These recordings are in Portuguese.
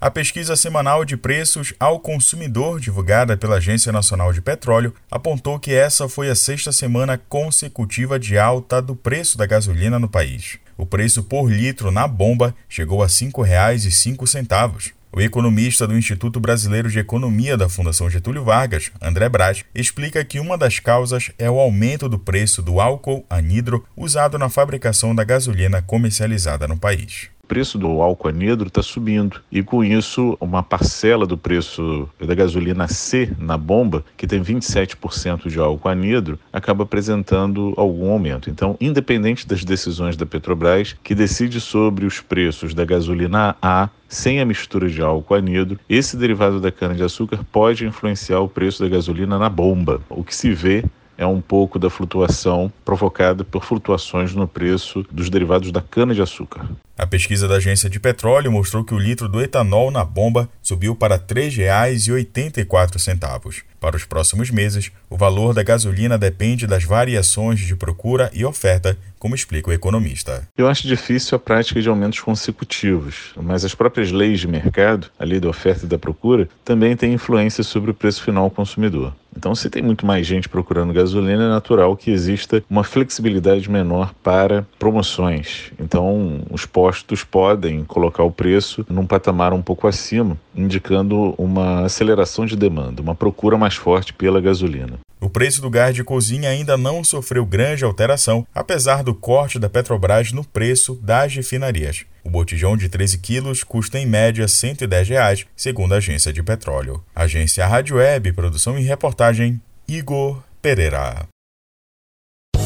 A pesquisa semanal de preços ao consumidor divulgada pela Agência Nacional de Petróleo apontou que essa foi a sexta semana consecutiva de alta do preço da gasolina no país. O preço por litro na bomba chegou a R$ 5,05. O economista do Instituto Brasileiro de Economia da Fundação Getúlio Vargas, André Braz, explica que uma das causas é o aumento do preço do álcool anidro usado na fabricação da gasolina comercializada no país preço do álcool anidro está subindo. E com isso, uma parcela do preço da gasolina C na bomba, que tem 27% de álcool anidro, acaba apresentando algum aumento. Então, independente das decisões da Petrobras, que decide sobre os preços da gasolina A sem a mistura de álcool anidro, esse derivado da cana-de-açúcar pode influenciar o preço da gasolina na bomba. O que se vê é um pouco da flutuação provocada por flutuações no preço dos derivados da cana-de-açúcar. A pesquisa da Agência de Petróleo mostrou que o litro do etanol na bomba subiu para R$ 3,84. Para os próximos meses, o valor da gasolina depende das variações de procura e oferta, como explica o economista. Eu acho difícil a prática de aumentos consecutivos, mas as próprias leis de mercado, a lei da oferta e da procura, também têm influência sobre o preço final ao consumidor. Então, se tem muito mais gente procurando gasolina, é natural que exista uma flexibilidade menor para promoções. Então, os postos podem colocar o preço num patamar um pouco acima, indicando uma aceleração de demanda, uma procura mais forte pela gasolina. O preço do gás de cozinha ainda não sofreu grande alteração, apesar do corte da Petrobras no preço das refinarias. O botijão de 13 quilos custa em média 110 reais, segundo a agência de petróleo. Agência Rádio Web, produção e reportagem, Igor Pereira.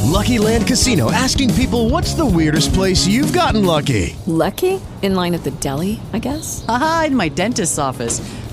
Lucky Land Casino asking people what's the weirdest place you've gotten lucky? Lucky? In line at the deli, I guess? Aha, in my dentist's office.